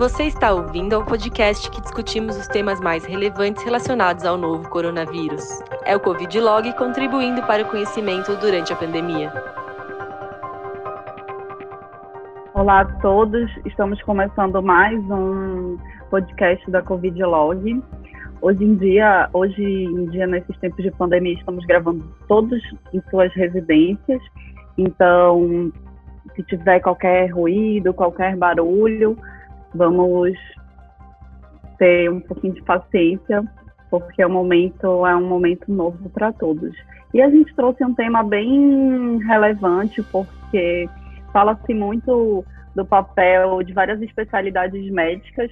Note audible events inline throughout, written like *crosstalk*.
Você está ouvindo ao podcast que discutimos os temas mais relevantes relacionados ao novo coronavírus. É o Covid Log contribuindo para o conhecimento durante a pandemia. Olá a todos, estamos começando mais um podcast da Covid Log. Hoje em dia, hoje em dia nesses tempos de pandemia, estamos gravando todos em suas residências. Então, se tiver qualquer ruído, qualquer barulho, vamos ter um pouquinho de paciência, porque o momento é um momento novo para todos. E a gente trouxe um tema bem relevante, porque fala-se muito do papel de várias especialidades médicas,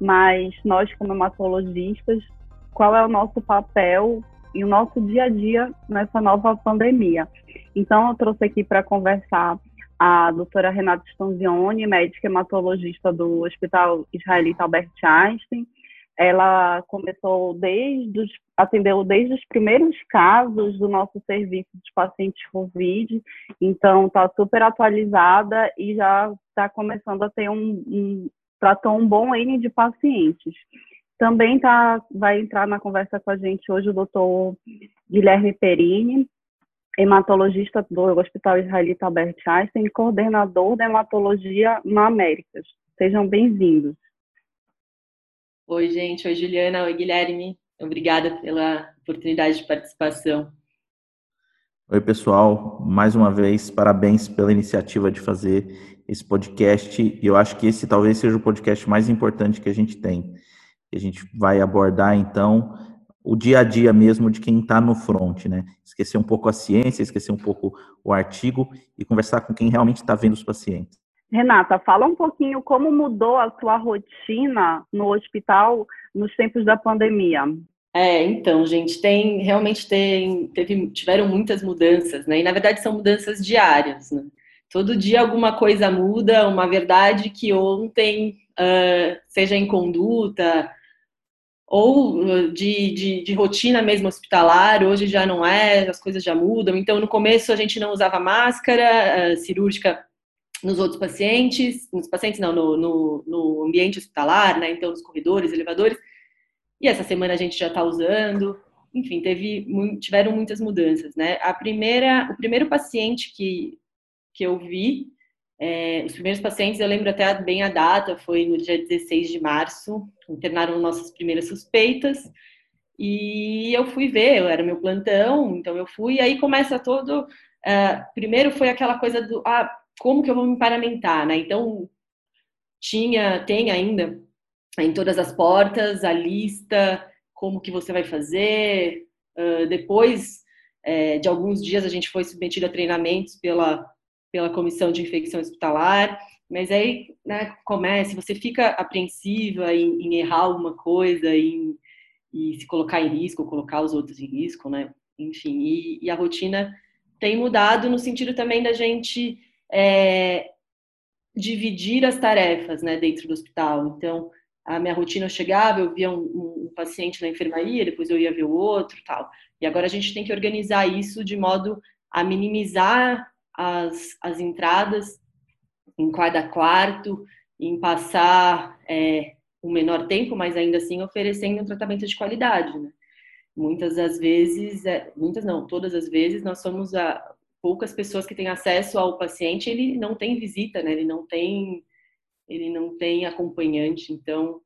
mas nós, como hematologistas, qual é o nosso papel e o nosso dia a dia nessa nova pandemia? Então, eu trouxe aqui para conversar a doutora Renata Stanzioni, médica hematologista do Hospital Israelita Albert Einstein. Ela começou desde os, atendeu desde os primeiros casos do nosso serviço dos pacientes COVID, então está super atualizada e já está começando a ter um, um tratou um bom N de pacientes. Também tá, vai entrar na conversa com a gente hoje o doutor Guilherme Perini, hematologista do Hospital Israelita Albert Einstein e coordenador da hematologia na Américas. Sejam bem-vindos. Oi, gente. Oi, Juliana. Oi, Guilherme. Obrigada pela oportunidade de participação. Oi, pessoal. Mais uma vez, parabéns pela iniciativa de fazer esse podcast. Eu acho que esse talvez seja o podcast mais importante que a gente tem. A gente vai abordar, então, o dia a dia mesmo de quem está no front, né? Esquecer um pouco a ciência, esquecer um pouco o artigo e conversar com quem realmente está vendo os pacientes. Renata, fala um pouquinho como mudou a sua rotina no hospital nos tempos da pandemia. É, então, gente, tem realmente tem, teve, tiveram muitas mudanças, né? E na verdade são mudanças diárias, né? Todo dia alguma coisa muda, uma verdade que ontem, uh, seja em conduta, ou uh, de, de, de, rotina mesmo hospitalar, hoje já não é, as coisas já mudam. Então, no começo a gente não usava máscara uh, cirúrgica nos outros pacientes, nos pacientes não, no, no, no, ambiente hospitalar, né? Então, nos corredores, elevadores. E essa semana a gente já está usando. Enfim, teve, tiveram muitas mudanças, né? A primeira, o primeiro paciente que, que eu vi é, os primeiros pacientes, eu lembro até bem a data, foi no dia 16 de março, internaram nossas primeiras suspeitas, e eu fui ver, eu era meu plantão, então eu fui, e aí começa todo. Uh, primeiro foi aquela coisa do ah, como que eu vou me paramentar, né? Então tinha, tem ainda em todas as portas a lista, como que você vai fazer. Uh, depois é, de alguns dias a gente foi submetido a treinamentos pela pela comissão de infecção hospitalar, mas aí né, começa, você fica apreensiva em, em errar alguma coisa, em, e se colocar em risco, colocar os outros em risco, né? Enfim, e, e a rotina tem mudado no sentido também da gente é, dividir as tarefas, né, dentro do hospital. Então, a minha rotina eu chegava, eu via um, um, paciente na enfermaria, depois eu ia ver o outro, tal. E agora a gente tem que organizar isso de modo a minimizar as, as entradas em cada quarto, em passar é, menor tempo, mas ainda assim oferecendo um tratamento de qualidade. Né? Muitas das vezes, é, muitas não, todas as vezes, nós somos a, poucas pessoas que têm acesso ao paciente, ele não tem visita, né? ele não tem ele não tem acompanhante, então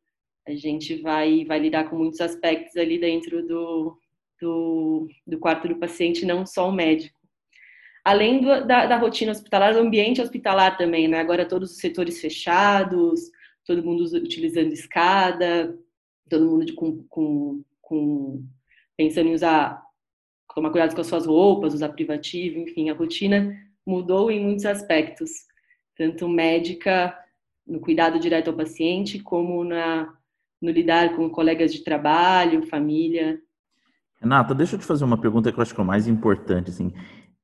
a gente vai, vai lidar com muitos aspectos ali dentro do, do, do quarto do paciente, não só o médico além do, da, da, rotina hospitalar, do ambiente hospitalar também, né? Agora todos os setores fechados, todo mundo utilizando escada, todo mundo de, com, com, com, pensando em usar, tomar cuidado com as suas roupas, usar privativo, enfim, a rotina mudou em muitos aspectos, tanto médica, no cuidado direto ao paciente, como na, no lidar com colegas de trabalho, família. Renata, deixa eu te fazer uma pergunta que eu acho que é o mais importante, assim.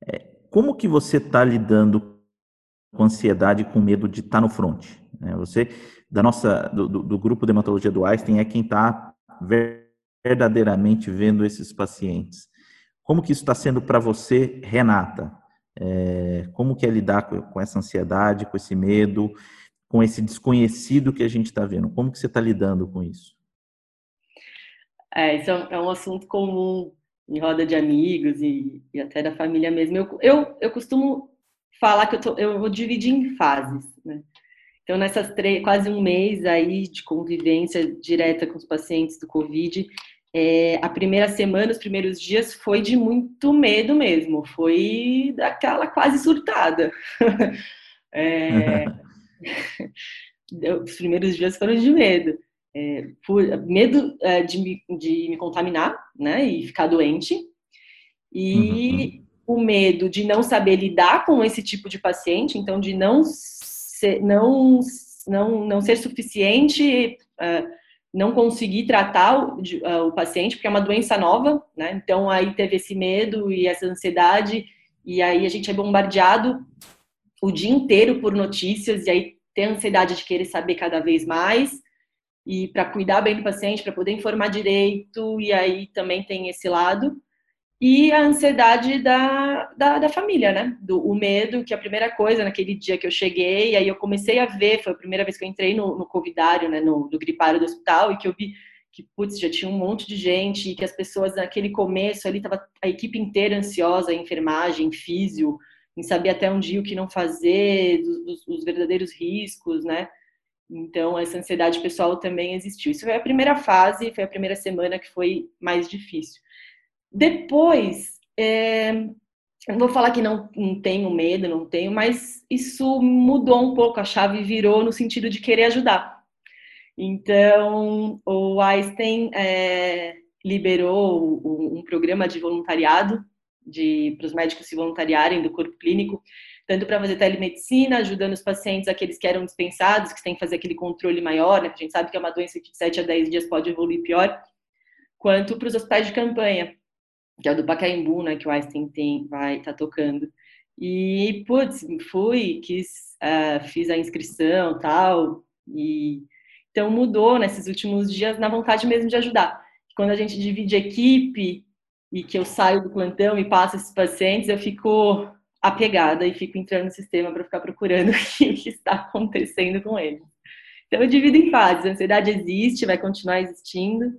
É, como que você está lidando com ansiedade com medo de estar tá no front? Né? Você, da nossa, do, do, grupo de hematologia do Einstein, é quem está verdadeiramente vendo esses pacientes. Como que isso está sendo para você, Renata? É, como que é lidar com, com essa ansiedade, com esse medo? com esse desconhecido que a gente está vendo? Como que você está lidando com isso? É, isso é um assunto comum em roda de amigos e, e até da família mesmo. Eu, eu, eu costumo falar que eu, tô, eu vou dividir em fases, né? Então, nessas três, quase um mês aí de convivência direta com os pacientes do Covid, é, a primeira semana, os primeiros dias, foi de muito medo mesmo, foi daquela quase surtada. *laughs* é, *laughs* *laughs* os primeiros dias foram de medo. É, por, medo é, de, me, de me contaminar, né, e ficar doente, e uhum. o medo de não saber lidar com esse tipo de paciente, então de não ser, não, não, não ser suficiente, uh, não conseguir tratar o, uh, o, paciente, porque é uma doença nova, né? Então aí teve esse medo e essa ansiedade, e aí a gente é bombardeado o dia inteiro por notícias, e aí tem a ansiedade de querer saber cada vez mais, e para cuidar bem do paciente, para poder informar direito, e aí também tem esse lado e a ansiedade da, da, da, família, né? Do, o medo, que é a primeira coisa naquele dia que eu cheguei, aí eu comecei a ver, foi a primeira vez que eu entrei no, no covidário, né, no, no gripário do hospital, e que eu vi que, putz, já tinha um monte de gente, e que as pessoas naquele começo ali, tava a equipe inteira ansiosa, a enfermagem, físio, em saber até um dia o que não fazer, dos, dos, dos verdadeiros riscos, né? Então, essa ansiedade pessoal também existiu. Isso foi a primeira fase, foi a primeira semana que foi mais difícil. Depois, é, não vou falar que não, não tenho medo, não tenho, mas isso mudou um pouco, a chave virou no sentido de querer ajudar. Então, o Einstein é, liberou um, programa de voluntariado para os médicos se voluntariarem do corpo clínico, tanto para fazer telemedicina, ajudando os pacientes, aqueles que eram dispensados, que têm que fazer aquele controle maior, né? A gente sabe que é uma doença que de 7 a 10 dias pode evoluir pior, quanto para os hospitais de campanha, que é o do Pacaembu, né, que o Einstein tem, vai tá tocando. E, putz, fui, quis, uh, fiz a inscrição tal, e então mudou nesses últimos dias na vontade mesmo de ajudar. Quando a gente divide equipe e que eu saio do plantão e passo esses pacientes, eu fico apegada e fico entrando no sistema para ficar procurando *laughs* o que está acontecendo com eles. Então eu divido em fases. A ansiedade existe, vai continuar existindo,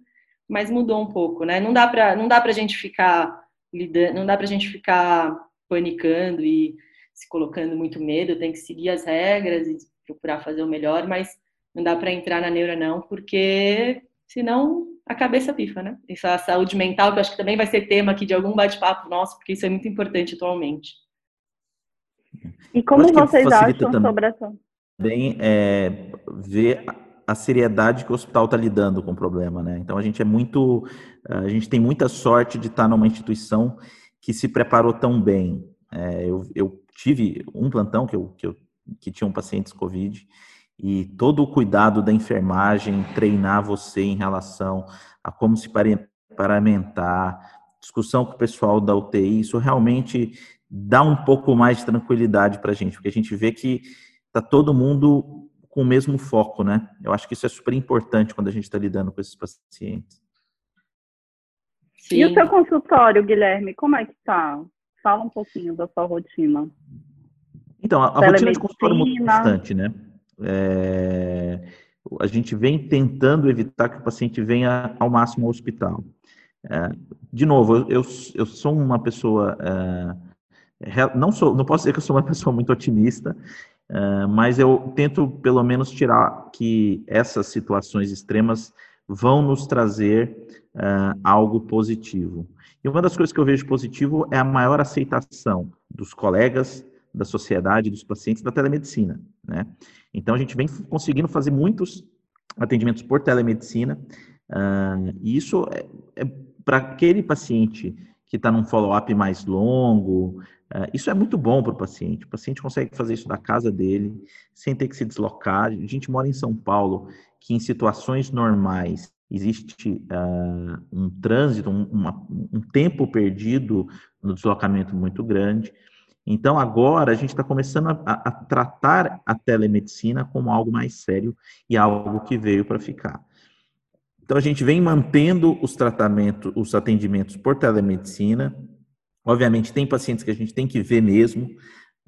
mas mudou um pouco, né? Não dá para não dá para gente ficar lidando, não dá para gente ficar panicando e se colocando muito medo. Tem que seguir as regras e procurar fazer o melhor, mas não dá para entrar na neura não, porque senão a cabeça pifa, né? Isso é a saúde mental, que eu acho que também vai ser tema aqui de algum bate-papo nosso, porque isso é muito importante atualmente. E como vocês acham sobre essa? Bem, é, ver a seriedade que o hospital está lidando com o problema, né? Então a gente é muito, a gente tem muita sorte de estar numa instituição que se preparou tão bem. É, eu, eu, tive um plantão que eu, que eu que tinha um pacientes COVID e todo o cuidado da enfermagem, treinar você em relação a como se paramentar, discussão com o pessoal da UTI, isso realmente dá um pouco mais de tranquilidade para a gente, porque a gente vê que está todo mundo com o mesmo foco, né? Eu acho que isso é super importante quando a gente está lidando com esses pacientes. Sim. E o seu consultório, Guilherme, como é que tá? Fala um pouquinho da sua rotina. Então, a, a rotina de consultório muda bastante, né? É, a gente vem tentando evitar que o paciente venha ao máximo ao hospital. É, de novo, eu, eu sou uma pessoa, é, não sou, não posso dizer que eu sou uma *laughs* pessoa muito otimista, Uh, mas eu tento pelo menos tirar que essas situações extremas vão nos trazer uh, algo positivo. E uma das coisas que eu vejo positivo é a maior aceitação dos colegas, da sociedade, dos pacientes da telemedicina. Né? Então a gente vem conseguindo fazer muitos atendimentos por telemedicina, uh, e isso é, é para aquele paciente que está num follow-up mais longo, é, isso é muito bom para o paciente. O paciente consegue fazer isso da casa dele, sem ter que se deslocar. A gente mora em São Paulo, que em situações normais existe uh, um trânsito, um, uma, um tempo perdido no deslocamento muito grande. Então, agora a gente está começando a, a, tratar a telemedicina como algo mais sério e algo que veio para ficar. Então, a gente vem mantendo os tratamentos, os atendimentos por telemedicina, Obviamente, tem pacientes que a gente tem que ver mesmo.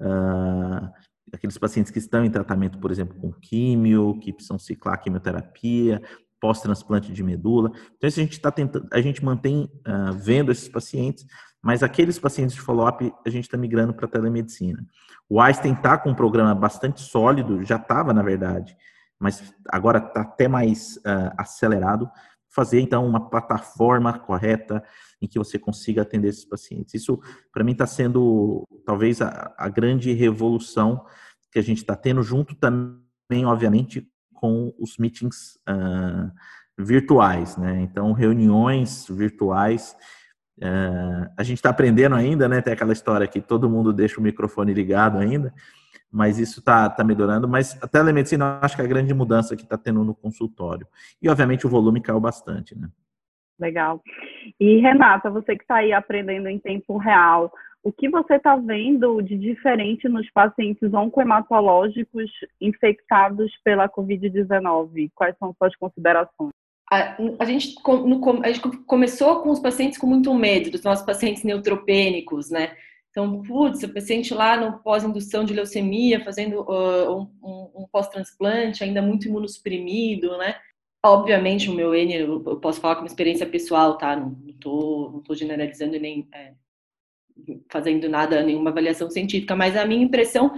Uh, aqueles pacientes que estão em tratamento, por exemplo, com químio, que precisam ciclar quimioterapia, pós-transplante de medula. Então, isso a gente está tentando, a gente mantém uh, vendo esses pacientes, mas aqueles pacientes de follow-up a gente está migrando para telemedicina. O Einstein está com um programa bastante sólido, já estava, na verdade, mas agora está até mais uh, acelerado. Fazer, então, uma plataforma correta em que você consiga atender esses pacientes. Isso, para mim, está sendo talvez a, a, grande revolução que a gente está tendo, junto também, obviamente, com os meetings uh, virtuais, né? Então, reuniões virtuais. Uh, a gente está aprendendo ainda, né? Tem aquela história que todo mundo deixa o microfone ligado ainda, mas isso está tá melhorando. Mas a telemedicina, eu acho que é a grande mudança que está tendo no consultório. E, obviamente, o volume caiu bastante, né? Legal. E, Renata, você que está aí aprendendo em tempo real, o que você está vendo de diferente nos pacientes oncohematológicos infectados pela Covid-19? Quais são suas considerações? A, a, gente, no, a gente começou com os pacientes com muito medo, dos nossos pacientes neutropênicos, né? Então, putz, o paciente lá no pós-indução de leucemia, fazendo uh, um, um, pós-transplante, ainda muito imunossuprimido, né? Obviamente, o meu N, eu posso falar como experiência pessoal, tá? Não, estou não tô generalizando e nem é, fazendo nada, nenhuma avaliação científica, mas a minha impressão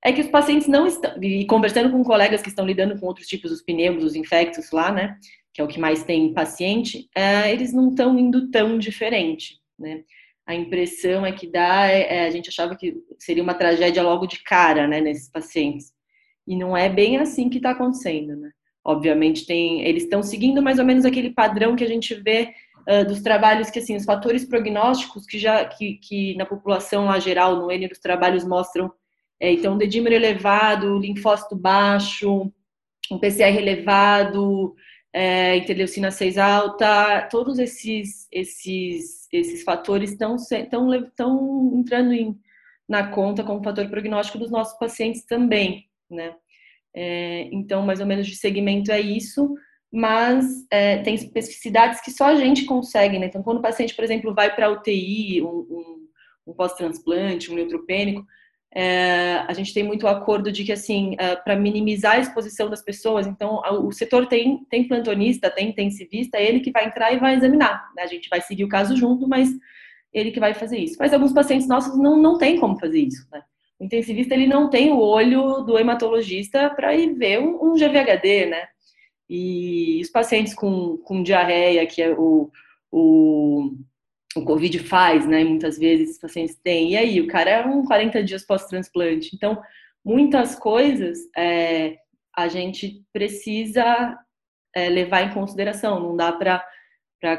é que os pacientes não estão, e conversando com colegas que estão lidando com outros tipos, os pneus, os infectos lá, né? Que é o que mais tem paciente, é, eles não estão indo tão diferente, né? A impressão é que dá, é, é, a gente achava que seria uma tragédia logo de cara, né, nesses pacientes. E não é bem assim que está acontecendo, né? Obviamente tem, eles estão seguindo mais ou menos aquele padrão que a gente vê uh, dos trabalhos que assim, os fatores prognósticos que já que, que na população lá geral, no N dos trabalhos mostram, é, então dedímero elevado, linfócito baixo, um PCR elevado, é, interleucina 6 alta, todos esses esses esses fatores estão estão estão entrando em, na conta como fator prognóstico dos nossos pacientes também, né? É, então, mais ou menos de segmento é isso, mas é, tem especificidades que só a gente consegue, né? Então, quando o paciente, por exemplo, vai para UTI, um, um, um pós-transplante, um neutropênico, é, a gente tem muito acordo de que, assim, é, para minimizar a exposição das pessoas, então, o setor tem, tem plantonista, tem intensivista, é ele que vai entrar e vai examinar. Né? A gente vai seguir o caso junto, mas ele que vai fazer isso. Mas alguns pacientes nossos não, não tem como fazer isso, né? O intensivista ele não tem o olho do hematologista para ir ver um, um, GVHD, né? E os pacientes com, com diarreia, que é o, o, o Covid faz, né? Muitas vezes os pacientes têm. E aí, o cara é um 40 dias pós-transplante. Então, muitas coisas é, a gente precisa é, levar em consideração. Não dá para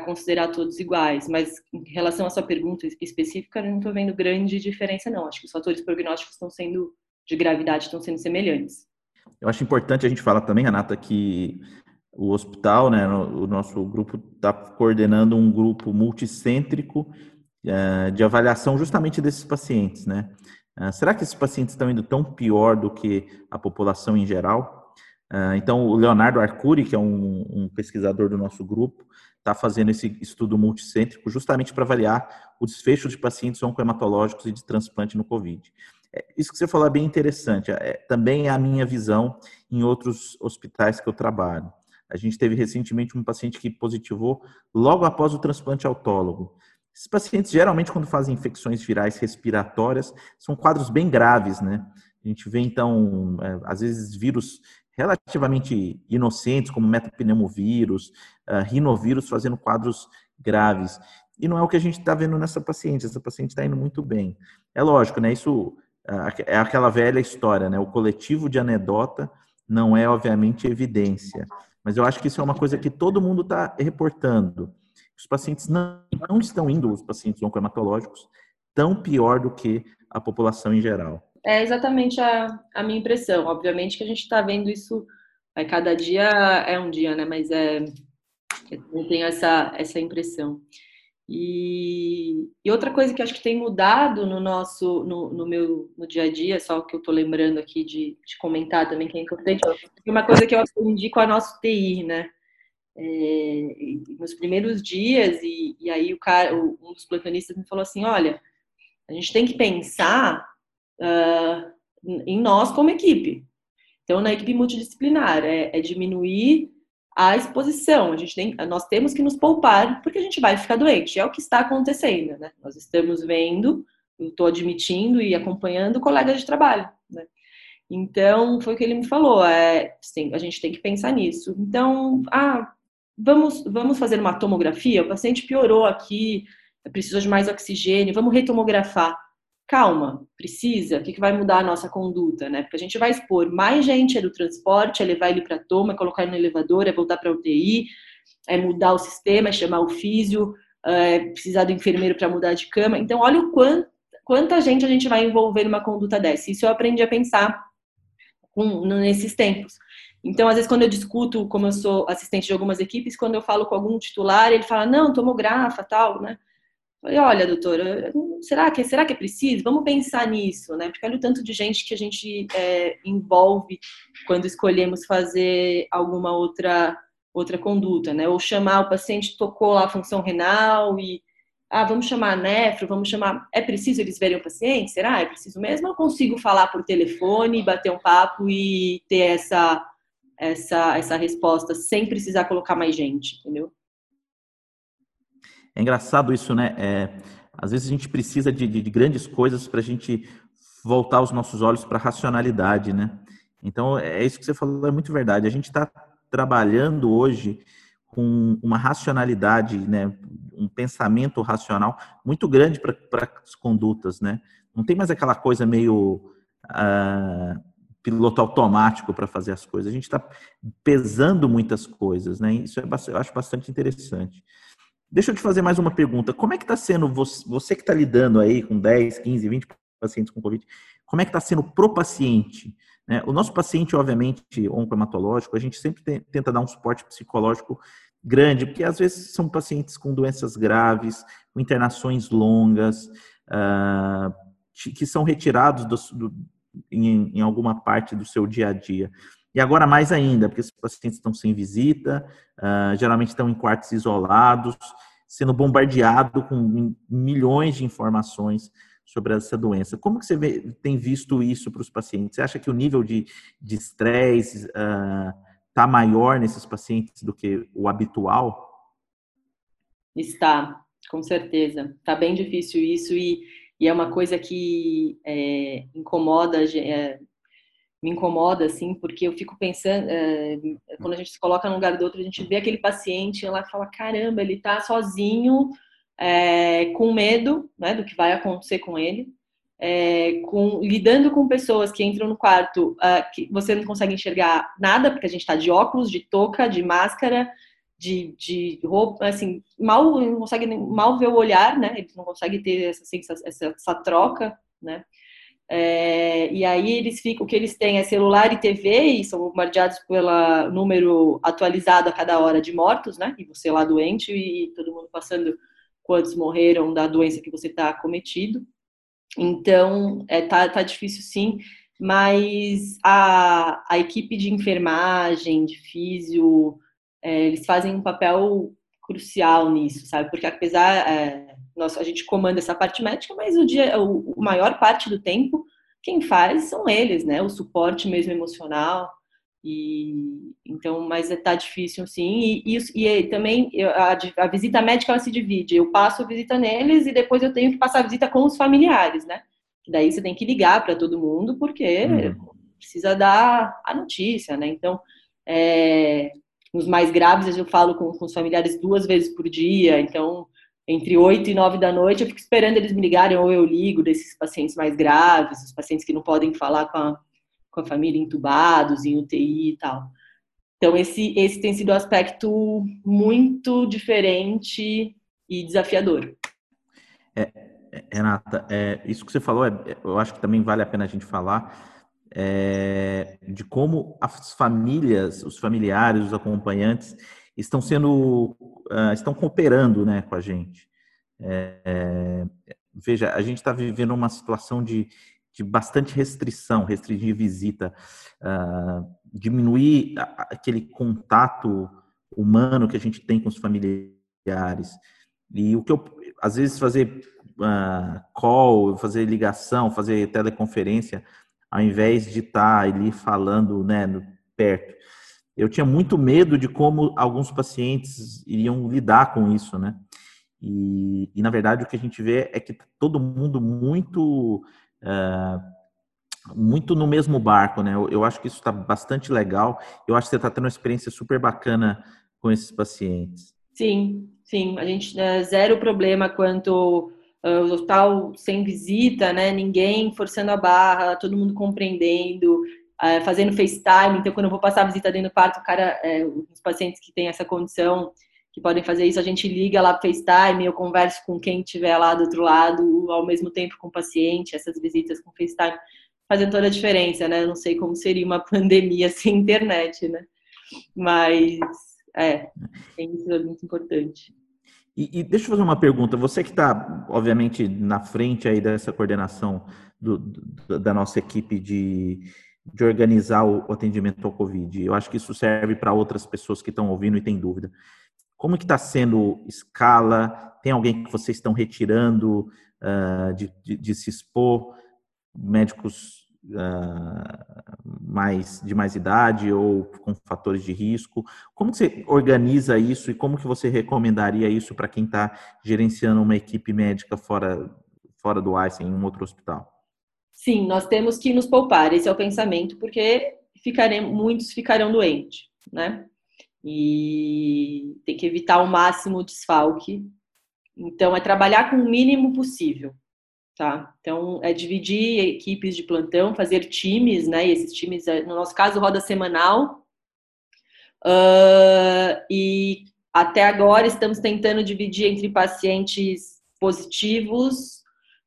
considerar todos iguais. Mas em relação à sua pergunta específica, eu não estou vendo grande diferença, não. Acho que os fatores prognósticos estão sendo, de gravidade, estão sendo semelhantes. Eu acho importante a gente falar também, Renata, que o hospital, né, o nosso grupo está coordenando um grupo multicêntrico uh, de avaliação justamente desses pacientes, né? Uh, será que esses pacientes estão indo tão pior do que a população em geral? Uh, então, o Leonardo Arcuri, que é um, um pesquisador do nosso grupo, está fazendo esse estudo multicêntrico justamente para avaliar o desfecho de pacientes oncohematológicos e de transplante no COVID. Isso que você falou é bem interessante. É, também é a minha visão em outros hospitais que eu trabalho. A gente teve recentemente um paciente que positivou logo após o transplante autólogo. Esses pacientes, geralmente, quando fazem infecções virais respiratórias, são quadros bem graves, né? A gente vê, então, é, às vezes, vírus relativamente inocentes, como metapneumovírus, uh, rinovírus, fazendo quadros graves. E não é o que a gente está vendo nessa paciente. Essa paciente está indo muito bem. É lógico, né? Isso uh, é aquela velha história, né? O coletivo de anedota não é, obviamente, evidência. Mas eu acho que isso é uma coisa que todo mundo está reportando. Os pacientes não, não estão indo, os pacientes oncohematológicos, tão pior do que a população em geral. É exatamente a, a minha impressão. Obviamente que a gente está vendo isso, é, cada dia é um dia, né? Mas é, eu tenho essa, essa impressão. E, e, outra coisa que acho que tem mudado no nosso, no, no meu no dia a dia, só que eu estou lembrando aqui de, de, comentar também que é importante, é uma coisa que eu aprendi com a nossa TI, né? É, nos primeiros dias, e, e aí o cara, um dos plantonistas me falou assim, olha, a gente tem que pensar uh, em nós como equipe. Então, na equipe multidisciplinar, é, é diminuir a exposição. A gente tem, nós temos que nos poupar porque a gente vai ficar doente. É o que está acontecendo, né? Nós estamos vendo, estou admitindo e acompanhando colegas de trabalho, né? Então, foi o que ele me falou, é, sim, a gente tem que pensar nisso. Então, ah, vamos, vamos fazer uma tomografia, o paciente piorou aqui, precisou de mais oxigênio, vamos retomografar. Calma, precisa, o que, que vai mudar a nossa conduta, né? Porque a gente vai expor mais gente é do transporte, é levar ele para toma, é colocar ele no elevador, é voltar para UTI, é mudar o sistema, é chamar o físio, é precisar do enfermeiro para mudar de cama. Então, olha o quanto, quanta gente a gente vai envolver numa conduta dessa. Isso eu aprendi a pensar com, nesses tempos. Então, às vezes, quando eu discuto, como eu sou assistente de algumas equipes, quando eu falo com algum titular, ele fala, não, tomografa, tal, né? Falei, olha, doutora, será que, será que é preciso? Vamos pensar nisso, né? Porque olha o tanto de gente que a gente é, envolve quando escolhemos fazer alguma outra, outra conduta, né? Ou chamar o paciente, tocou lá a função renal e, ah, vamos chamar a nefro, vamos chamar... É preciso eles verem o paciente? Será? É preciso mesmo? Eu consigo falar por telefone, bater um papo e ter essa, essa, essa resposta sem precisar colocar mais gente, entendeu? É engraçado isso, né? É, às vezes a gente precisa de, de, de grandes coisas para a gente voltar os nossos olhos para a racionalidade, né? Então, é isso que você falou, é muito verdade. A gente está trabalhando hoje com uma racionalidade, né, um pensamento racional muito grande para as condutas, né? Não tem mais aquela coisa meio uh, piloto automático para fazer as coisas. A gente está pesando muitas coisas, né? Isso é, eu acho bastante interessante. Deixa eu te fazer mais uma pergunta. Como é que está sendo, você, você que está lidando aí com 10, 15, 20 pacientes com Covid, como é que está sendo pro paciente? Né? O nosso paciente, obviamente, oncohematológico, a gente sempre tem, tenta dar um suporte psicológico grande, porque às vezes são pacientes com doenças graves, com internações longas, uh, que são retirados do, do, em, em alguma parte do seu dia a dia. E agora mais ainda, porque os pacientes estão sem visita, uh, geralmente estão em quartos isolados, sendo bombardeado com milhões de informações sobre essa doença. Como que você vê, tem visto isso para os pacientes? Você acha que o nível de estresse está uh, maior nesses pacientes do que o habitual? Está, com certeza. Está bem difícil isso e, e, é uma coisa que é, incomoda é, me incomoda, assim, porque eu fico pensando, é, quando a gente se coloca no lugar do outro, a gente vê aquele paciente lá e fala, caramba, ele tá sozinho, é, com medo, né, do que vai acontecer com ele, é, com, lidando com pessoas que entram no quarto, uh, que você não consegue enxergar nada, porque a gente está de óculos, de touca, de máscara, de, de roupa, assim, mal não consegue mal ver o olhar, né? Eles não conseguem ter essa, essa, essa troca, né? É, e aí eles ficam, o que eles têm é celular e TV e são bombardeados pelo número atualizado a cada hora de mortos, né? E você lá doente e todo mundo passando quantos morreram da doença que você está cometido. Então, é, tá, tá difícil sim, mas a, a equipe de enfermagem, de físio, é, eles fazem um papel crucial nisso, sabe? Porque apesar é, nós, a gente comanda essa parte médica, mas o dia, o, o maior parte do tempo quem faz são eles, né? O suporte mesmo emocional. E então, mas está difícil sim. E, e, e também a, a, visita médica ela se divide. Eu passo a visita neles e depois eu tenho que passar a visita com os familiares, né? daí você tem que ligar para todo mundo porque uhum. precisa dar a notícia, né? Então, é, os mais graves eu falo com, com os familiares duas vezes por dia. Então, entre 8 e 9 da noite, eu fico esperando eles me ligarem ou eu ligo desses pacientes mais graves, os pacientes que não podem falar com a, com a família entubados, em UTI e tal. Então, esse, esse tem sido um aspecto muito diferente e desafiador. É, Renata, é, isso que você falou, é, eu acho que também vale a pena a gente falar é, de como as famílias, os familiares, os acompanhantes estão sendo, uh, estão cooperando né, com a gente. É, é, veja, a gente está vivendo uma situação de, de bastante restrição, restringir visita, uh, diminuir aquele contato humano que a gente tem com os familiares. E o que eu, às vezes, fazer uh, call, fazer ligação, fazer teleconferência, ao invés de estar ali falando né, perto. Eu tinha muito medo de como alguns pacientes iriam lidar com isso, né? E, e na verdade o que a gente vê é que tá todo mundo muito uh, muito no mesmo barco, né? Eu, eu acho que isso está bastante legal. Eu acho que você está tendo uma experiência super bacana com esses pacientes. Sim, sim. A gente uh, zero problema quanto uh, o hospital sem visita, né? Ninguém forçando a barra, todo mundo compreendendo, uh, fazendo FaceTime. Então, quando eu vou passar a visita dentro do quarto, o cara, uh, os pacientes que têm essa condição, que podem fazer isso, a gente liga lá FaceTime, eu converso com quem estiver lá do outro lado, ao mesmo tempo com o paciente, essas visitas com FaceTime fazem toda a diferença, né? Eu não sei como seria uma *laughs* pandemia sem internet, né? Mas, é, isso é muito importante. E, e, deixa eu fazer uma pergunta. Você que está, obviamente, na frente aí dessa coordenação do, do, da nossa equipe de, de organizar o, atendimento ao Covid, eu acho que isso serve para outras pessoas que estão ouvindo e têm dúvida. Como que está sendo escala? Tem alguém que vocês estão retirando uh, de, de, de se expor? Médicos uh, mais de mais idade ou com fatores de risco? Como você organiza isso e como que você recomendaria isso para quem está gerenciando uma equipe médica fora fora do Einstein, em um outro hospital? Sim, nós temos que nos poupar. Esse é o pensamento, porque ficaremos, muitos ficarão doentes, né? E tem que evitar ao máximo o desfalque. Então, é trabalhar com o mínimo possível tá? Então, é dividir equipes de plantão, fazer times, né? E esses times, é, no nosso caso, roda semanal. Uh, e até agora estamos tentando dividir entre pacientes positivos,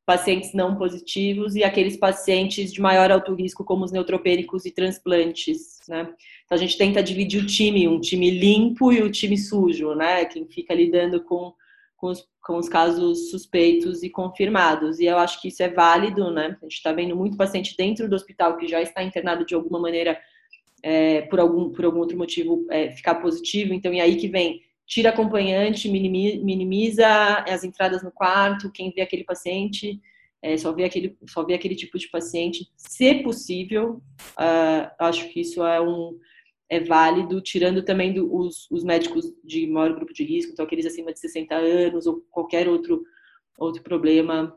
pacientes não positivos e aqueles pacientes de maior alto risco, como os neutropênicos e transplantes, né? Então, a gente tenta dividir o time, um time limpo e o um time sujo, né? Quem fica lidando com com os, com os casos suspeitos e confirmados. E eu acho que isso é válido, né? A gente está vendo muito paciente dentro do hospital que já está internado de alguma maneira, é, por, algum, por algum outro motivo, é, ficar positivo. Então, e aí que vem, tira acompanhante, minimiza as entradas no quarto, quem vê aquele paciente. É, só vê aquele só vê aquele tipo de paciente se possível uh, acho que isso é um é válido, tirando também do, os, os médicos de maior grupo de risco, então aqueles acima de 60 anos ou qualquer outro, outro problema,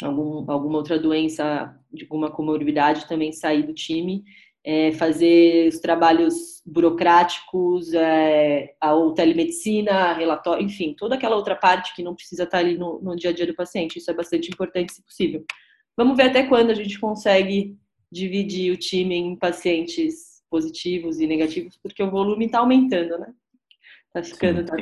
algum, alguma outra doença, alguma comorbidade também sair do time. É, fazer os trabalhos burocráticos, é, a, telemedicina, relatório, enfim, toda aquela outra parte que não precisa estar ali no, no dia a dia do paciente. Isso é bastante importante, se possível. Vamos ver até quando a gente consegue dividir o time em pacientes positivos e negativos, porque o volume está aumentando, né? Está ficando. Tá...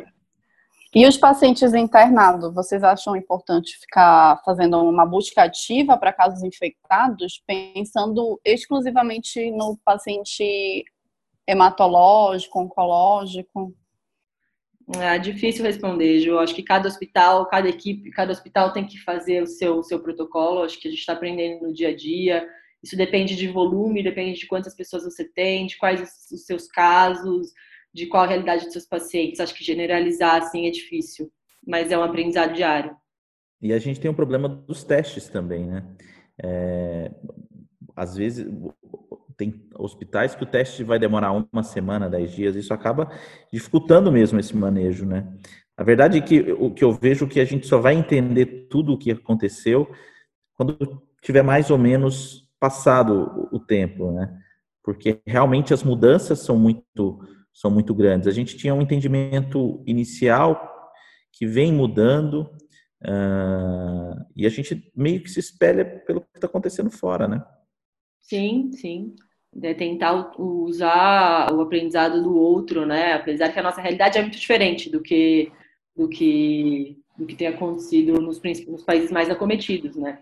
E os pacientes internados, vocês acham importante ficar fazendo uma busca ativa para casos infectados, pensando exclusivamente no paciente hematológico, oncológico? É difícil responder, Ju. Acho que cada hospital, cada equipe, cada hospital tem que fazer o seu, o seu protocolo. Acho que a gente está aprendendo no dia a dia. Isso depende de volume, depende de quantas pessoas você tem, de quais os seus casos, de qual a realidade dos seus pacientes. Acho que generalizar assim é difícil, mas é um aprendizado diário. E a gente tem um problema dos testes também, né? É, às vezes tem hospitais que o teste vai demorar uma semana, dez dias, isso acaba dificultando mesmo esse manejo, né? A verdade é que o que eu vejo é que a gente só vai entender tudo o que aconteceu quando tiver mais ou menos passado o tempo, né? Porque realmente as mudanças são muito são muito grandes. A gente tinha um entendimento inicial que vem mudando uh, e a gente meio que se espelha pelo que está acontecendo fora, né? Sim, sim. É tentar usar o aprendizado do outro, né? Apesar que a nossa realidade é muito diferente do que do que do que tem acontecido nos, nos países mais acometidos, né?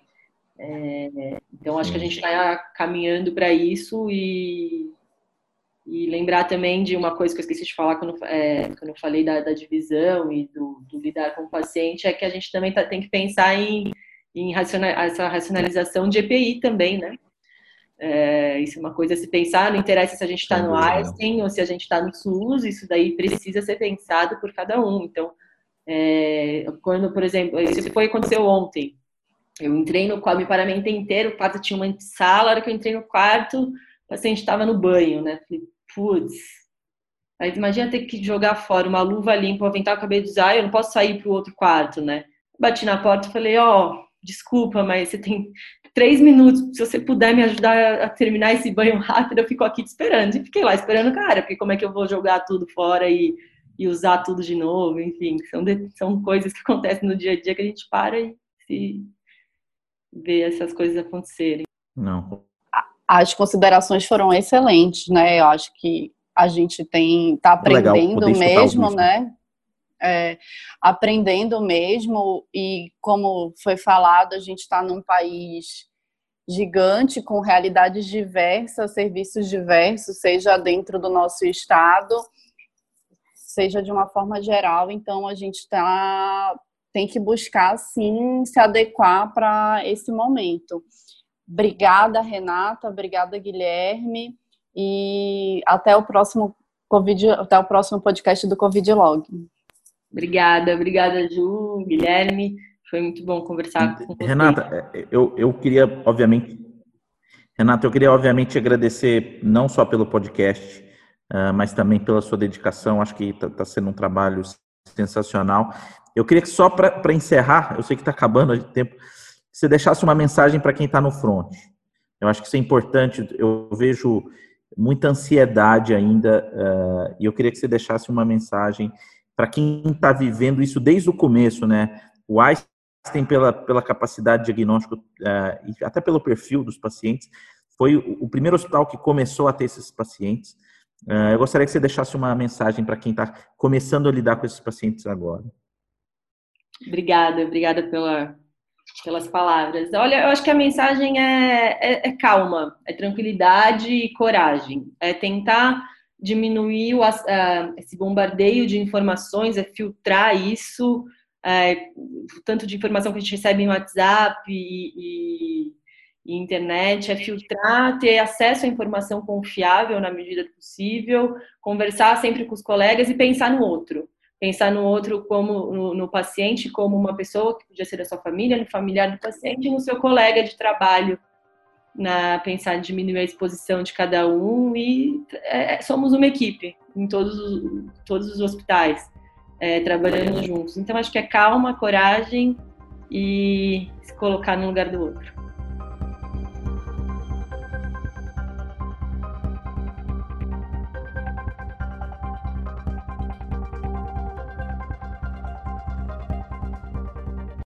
É, então, acho que a gente está caminhando para isso e, e lembrar também de uma coisa que eu esqueci de falar quando, é, quando eu falei da, da divisão e do, do, lidar com o paciente, é que a gente também tá, tem que pensar em, em essa racionalização de EPI também, né? É, isso é uma coisa a se pensar, não interessa se a gente está no Einstein ou se a gente está no SUS, isso daí precisa ser pensado por cada um. Então, é, quando, por exemplo, isso foi aconteceu ontem, Eu entrei no quarto, me paramentei inteiro, o quarto tinha uma sala, a hora que eu entrei no quarto, o paciente estava no banho, né? Falei, putz. Aí imagina ter que jogar fora uma luva limpa, um avental, acabei de usar, eu não posso sair para o outro quarto, né? Bati na porta e falei, ó, oh, desculpa, mas você tem três minutos, se você puder me ajudar a terminar esse banho rápido, eu fico aqui te esperando. E fiquei lá esperando cara, porque como é que eu vou jogar tudo fora e, e usar tudo de novo? Enfim, são, de, são coisas que acontecem no dia a dia que a gente para e se vê essas coisas acontecerem. Não. As considerações foram excelentes, né? Eu acho que a gente tem tá aprendendo mesmo, né? É, aprendendo mesmo e como foi falado, a gente está num país gigante com realidades diversas, serviços diversos, seja dentro do nosso estado, seja de uma forma geral. Então a gente tá tem que buscar sim se adequar para esse momento. Obrigada, Renata, obrigada, Guilherme, e até o próximo COVID, até o próximo podcast do Covid Log. Obrigada, obrigada, Ju, Guilherme. Foi muito bom conversar com você. Renata, é, eu, eu queria, obviamente, Renata, eu queria, obviamente, agradecer não só pelo podcast, uh, mas também pela sua dedicação. Acho que está tá sendo um trabalho sensacional. Eu queria que só para encerrar, eu sei que está acabando o tempo, você deixasse uma mensagem para quem está no front. Eu acho que isso é importante. Eu vejo muita ansiedade ainda uh, e eu queria que você deixasse uma mensagem para quem está vivendo isso desde o começo, né? O Einstein, pela, pela capacidade de diagnóstico uh, e até pelo perfil dos pacientes, foi o, o primeiro hospital que começou a ter esses pacientes. Uh, eu gostaria que você deixasse uma mensagem para quem está começando a lidar com esses pacientes agora. Obrigada, obrigada pela, pelas palavras. Olha, eu acho que a mensagem é, é, é calma, é tranquilidade e coragem. É tentar diminuir o, uh, esse bombardeio de informações, é filtrar isso, é, tanto de informação que a gente recebe em WhatsApp e, e, e, internet, é filtrar, ter acesso à informação confiável na medida do possível, conversar sempre com os colegas e pensar no outro pensar no outro como no, no, paciente como uma pessoa que podia ser da sua família, no familiar do paciente, no seu colega de trabalho, na pensar em diminuir a exposição de cada um e é, somos uma equipe em todos os, todos os hospitais é, trabalhando juntos. Então acho que é calma, coragem e se colocar no lugar do outro.